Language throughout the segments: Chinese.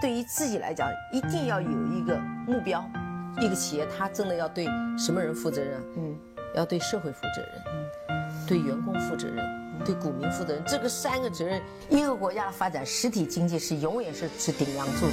对于自己来讲，一定要有一个目标。一个企业，它真的要对什么人负责任？嗯，要对社会负责任，嗯，对员工负责任，对股民负责任。这个三个责任，一个国家的发展，实体经济是永远是是顶梁柱。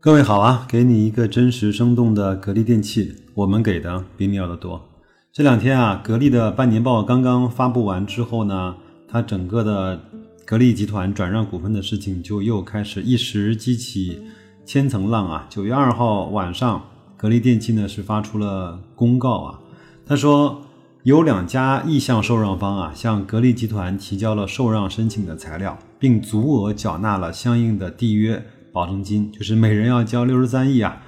各位好啊，给你一个真实生动的格力电器，我们给的比你要的多。这两天啊，格力的半年报刚刚发布完之后呢，它整个的。格力集团转让股份的事情就又开始一时激起千层浪啊！九月二号晚上，格力电器呢是发出了公告啊，他说有两家意向受让方啊向格力集团提交了受让申请的材料，并足额缴纳了相应的缔约保证金，就是每人要交六十三亿啊。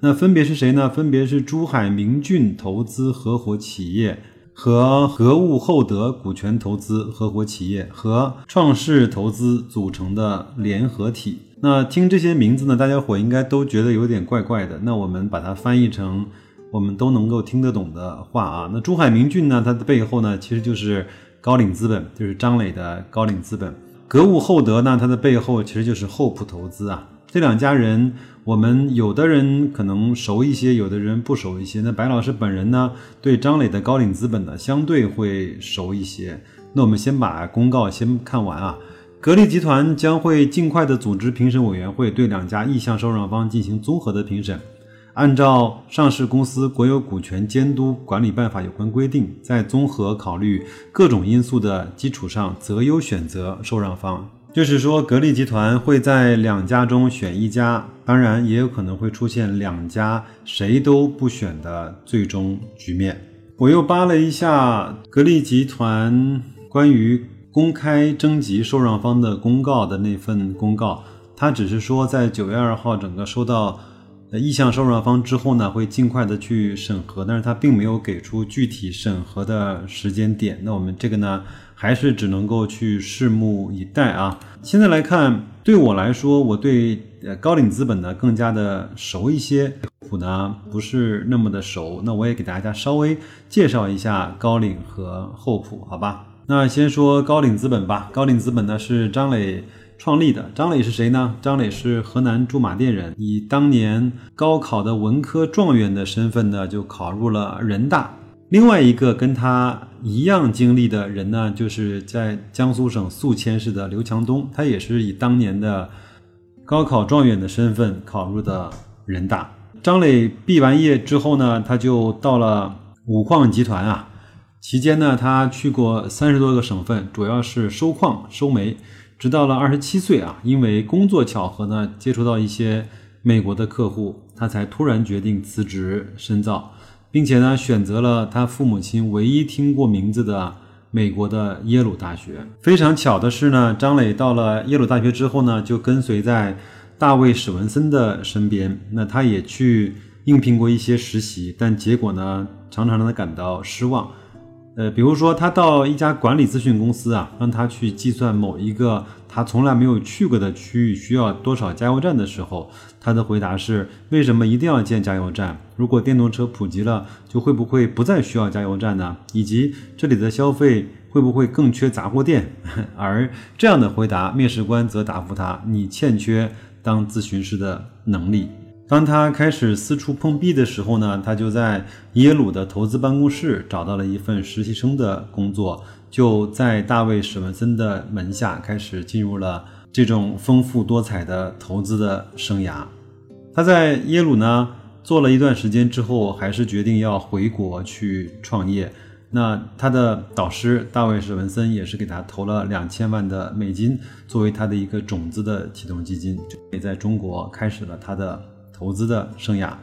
那分别是谁呢？分别是珠海明骏投资合伙企业。和格物厚德股权投资合伙企业和创世投资组成的联合体。那听这些名字呢，大家伙应该都觉得有点怪怪的。那我们把它翻译成我们都能够听得懂的话啊。那珠海明骏呢，它的背后呢，其实就是高瓴资本，就是张磊的高瓴资本。格物厚德呢，它的背后其实就是厚普投资啊。这两家人，我们有的人可能熟一些，有的人不熟一些。那白老师本人呢，对张磊的高瓴资本呢，相对会熟一些。那我们先把公告先看完啊。格力集团将会尽快的组织评审委员会，对两家意向受让方进行综合的评审，按照上市公司国有股权监督管理办法有关规定，在综合考虑各种因素的基础上，择优选择受让方。就是说，格力集团会在两家中选一家，当然也有可能会出现两家谁都不选的最终局面。我又扒了一下格力集团关于公开征集受让方的公告的那份公告，它只是说在九月二号整个收到意向受让方之后呢，会尽快的去审核，但是它并没有给出具体审核的时间点。那我们这个呢？还是只能够去拭目以待啊！现在来看，对我来说，我对呃高瓴资本呢更加的熟一些，普呢不是那么的熟。那我也给大家稍微介绍一下高瓴和厚普，好吧？那先说高瓴资本吧。高瓴资本呢是张磊创立的。张磊是谁呢？张磊是河南驻马店人，以当年高考的文科状元的身份呢，就考入了人大。另外一个跟他一样经历的人呢，就是在江苏省宿迁市的刘强东，他也是以当年的高考状元的身份考入的人大。张磊毕完业之后呢，他就到了五矿集团啊，期间呢，他去过三十多个省份，主要是收矿收煤，直到了二十七岁啊，因为工作巧合呢，接触到一些美国的客户，他才突然决定辞职深造。并且呢，选择了他父母亲唯一听过名字的美国的耶鲁大学。非常巧的是呢，张磊到了耶鲁大学之后呢，就跟随在大卫史文森的身边。那他也去应聘过一些实习，但结果呢，常常让他感到失望。呃，比如说他到一家管理咨询公司啊，让他去计算某一个他从来没有去过的区域需要多少加油站的时候，他的回答是：为什么一定要建加油站？如果电动车普及了，就会不会不再需要加油站呢？以及这里的消费会不会更缺杂货店？而这样的回答，面试官则答复他：你欠缺当咨询师的能力。当他开始四处碰壁的时候呢，他就在耶鲁的投资办公室找到了一份实习生的工作，就在大卫史文森的门下开始进入了这种丰富多彩的投资的生涯。他在耶鲁呢做了一段时间之后，还是决定要回国去创业。那他的导师大卫史文森也是给他投了两千万的美金，作为他的一个种子的启动基金，也在中国开始了他的。投资的生涯，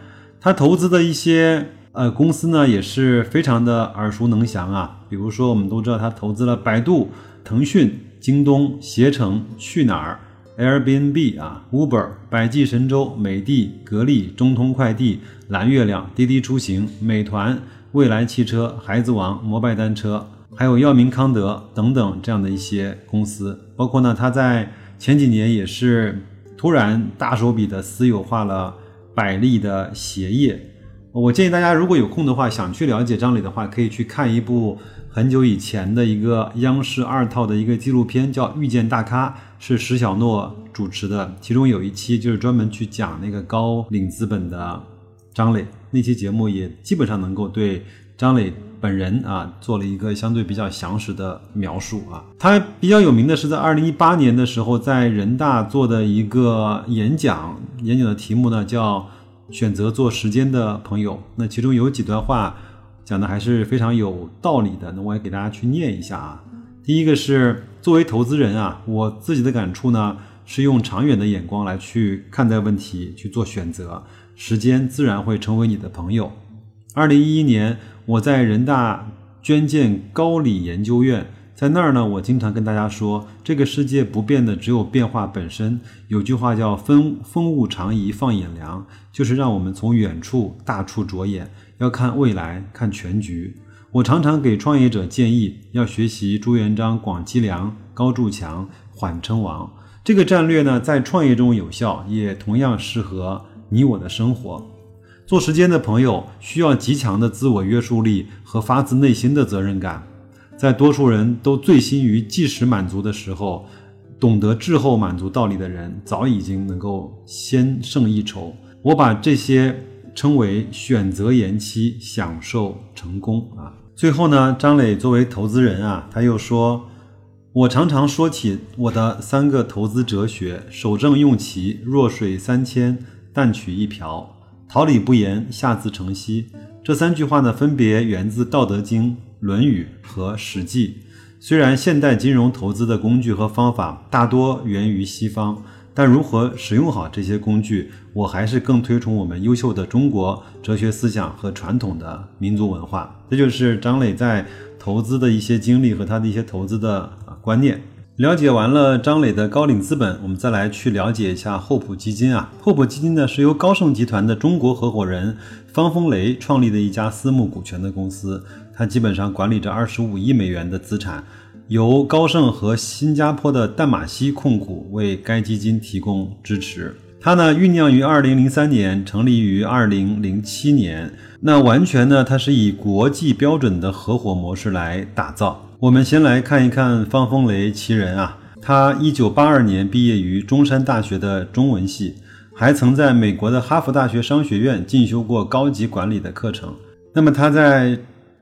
他投资的一些呃公司呢也是非常的耳熟能详啊。比如说，我们都知道他投资了百度、腾讯、京东、携程、去哪儿、Airbnb 啊、Uber、百济神州、美的、格力、中通快递、蓝月亮、滴滴出行、美团、蔚来汽车、孩子王、摩拜单车，还有药明康德等等这样的一些公司。包括呢，他在前几年也是突然大手笔的私有化了。百利的鞋业，我建议大家如果有空的话，想去了解张磊的话，可以去看一部很久以前的一个央视二套的一个纪录片，叫《遇见大咖》，是石小诺主持的。其中有一期就是专门去讲那个高瓴资本的张磊，那期节目也基本上能够对张磊本人啊做了一个相对比较详实的描述啊。他比较有名的是在二零一八年的时候在人大做的一个演讲，演讲的题目呢叫。选择做时间的朋友，那其中有几段话讲的还是非常有道理的，那我也给大家去念一下啊。第一个是作为投资人啊，我自己的感触呢是用长远的眼光来去看待问题，去做选择，时间自然会成为你的朋友。二零一一年我在人大捐建高理研究院。在那儿呢，我经常跟大家说，这个世界不变的只有变化本身。有句话叫“风风物长宜放眼量”，就是让我们从远处大处着眼，要看未来，看全局。我常常给创业者建议，要学习朱元璋广积粮，高筑墙，缓称王。这个战略呢，在创业中有效，也同样适合你我的生活。做时间的朋友，需要极强的自我约束力和发自内心的责任感。在多数人都醉心于即时满足的时候，懂得滞后满足道理的人，早已经能够先胜一筹。我把这些称为选择延期，享受成功啊。最后呢，张磊作为投资人啊，他又说：“我常常说起我的三个投资哲学：守正用奇，弱水三千，淡取一瓢，桃李不言，下自成蹊。”这三句话呢，分别源自《道德经》。《论语》和《史记》，虽然现代金融投资的工具和方法大多源于西方，但如何使用好这些工具，我还是更推崇我们优秀的中国哲学思想和传统的民族文化。这就是张磊在投资的一些经历和他的一些投资的观念。了解完了张磊的高瓴资本，我们再来去了解一下厚朴基金啊。厚朴基金呢是由高盛集团的中国合伙人方风雷创立的一家私募股权的公司，它基本上管理着二十五亿美元的资产，由高盛和新加坡的淡马锡控股为该基金提供支持。它呢酝酿于二零零三年，成立于二零零七年，那完全呢它是以国际标准的合伙模式来打造。我们先来看一看方风雷其人啊，他一九八二年毕业于中山大学的中文系，还曾在美国的哈佛大学商学院进修过高级管理的课程。那么他在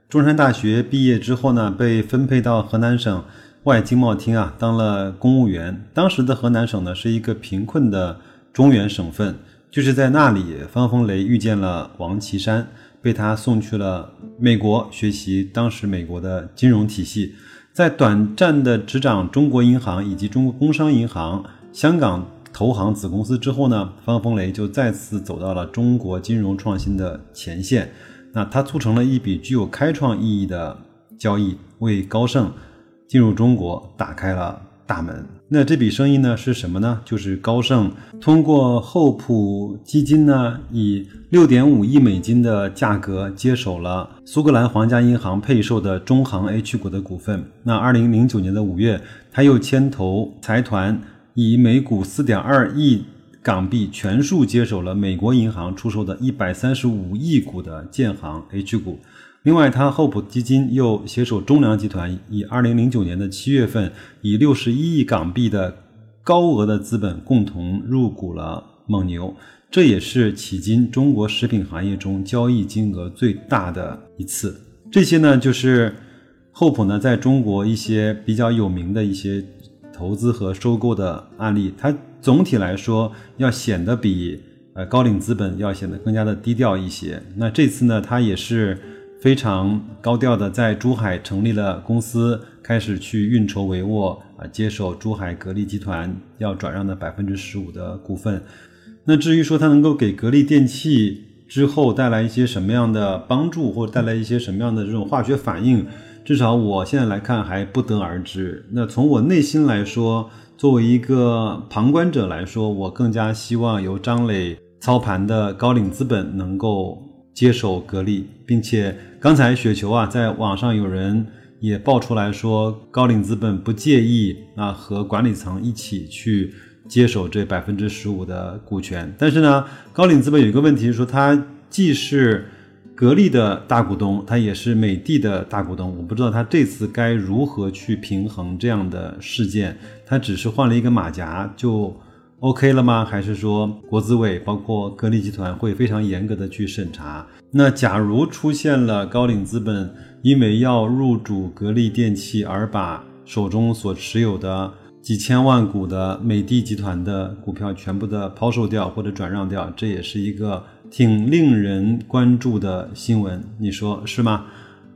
中山大学毕业之后呢，被分配到河南省外经贸厅啊，当了公务员。当时的河南省呢是一个贫困的中原省份，就是在那里，方风雷遇见了王岐山。被他送去了美国学习当时美国的金融体系，在短暂的执掌中国银行以及中国工商银行香港投行子公司之后呢，方风雷就再次走到了中国金融创新的前线。那他促成了一笔具有开创意义的交易，为高盛进入中国打开了大门。那这笔生意呢是什么呢？就是高盛通过厚朴基金呢，以六点五亿美金的价格接手了苏格兰皇家银行配售的中行 H 股的股份。那二零零九年的五月，他又牵头财团以每股四点二亿港币全数接手了美国银行出售的一百三十五亿股的建行 H 股。另外，他厚朴基金又携手中粮集团，以二零零九年的七月份，以六十一亿港币的高额的资本共同入股了蒙牛，这也是迄今中国食品行业中交易金额最大的一次。这些呢，就是厚朴呢在中国一些比较有名的一些投资和收购的案例。它总体来说要显得比呃高瓴资本要显得更加的低调一些。那这次呢，它也是。非常高调的在珠海成立了公司，开始去运筹帷幄啊，接手珠海格力集团要转让的百分之十五的股份。那至于说它能够给格力电器之后带来一些什么样的帮助，或者带来一些什么样的这种化学反应，至少我现在来看还不得而知。那从我内心来说，作为一个旁观者来说，我更加希望由张磊操盘的高瓴资本能够。接手格力，并且刚才雪球啊，在网上有人也爆出来说，高瓴资本不介意啊和管理层一起去接手这百分之十五的股权。但是呢，高瓴资本有一个问题，说它既是格力的大股东，它也是美的的大股东。我不知道它这次该如何去平衡这样的事件。它只是换了一个马甲就 OK 了吗？还是说国资委包括格力集团会非常严格的去审查？那假如出现了高瓴资本因为要入主格力电器而把手中所持有的几千万股的美的集团的股票全部的抛售掉或者转让掉，这也是一个。挺令人关注的新闻，你说是吗？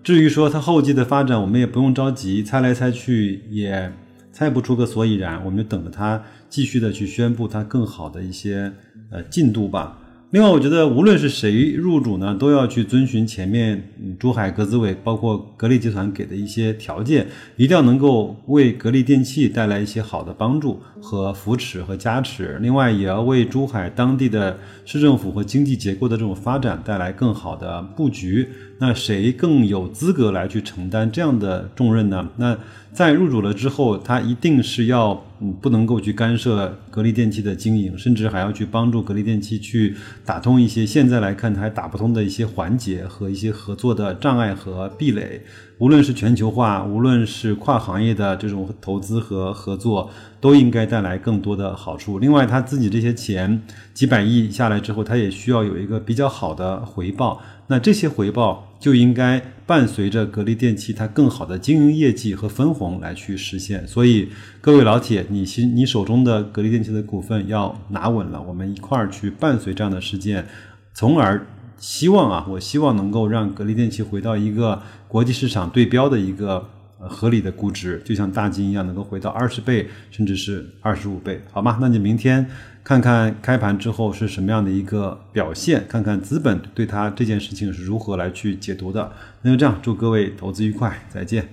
至于说它后继的发展，我们也不用着急，猜来猜去也猜不出个所以然，我们就等着它继续的去宣布它更好的一些呃进度吧。另外，我觉得无论是谁入主呢，都要去遵循前面珠海格资委包括格力集团给的一些条件，一定要能够为格力电器带来一些好的帮助和扶持和加持。另外，也要为珠海当地的市政府和经济结构的这种发展带来更好的布局。那谁更有资格来去承担这样的重任呢？那在入主了之后，他一定是要嗯不能够去干涉格力电器的经营，甚至还要去帮助格力电器去打通一些现在来看还打不通的一些环节和一些合作的障碍和壁垒。无论是全球化，无论是跨行业的这种投资和合作，都应该带来更多的好处。另外，他自己这些钱几百亿下来之后，他也需要有一个比较好的回报。那这些回报就应该伴随着格力电器它更好的经营业绩和分红来去实现。所以，各位老铁，你心你手中的格力电器的股份要拿稳了，我们一块儿去伴随这样的事件，从而希望啊，我希望能够让格力电器回到一个国际市场对标的一个合理的估值，就像大金一样，能够回到二十倍甚至是二十五倍，好吗？那你明天。看看开盘之后是什么样的一个表现，看看资本对它这件事情是如何来去解读的。那就这样，祝各位投资愉快，再见。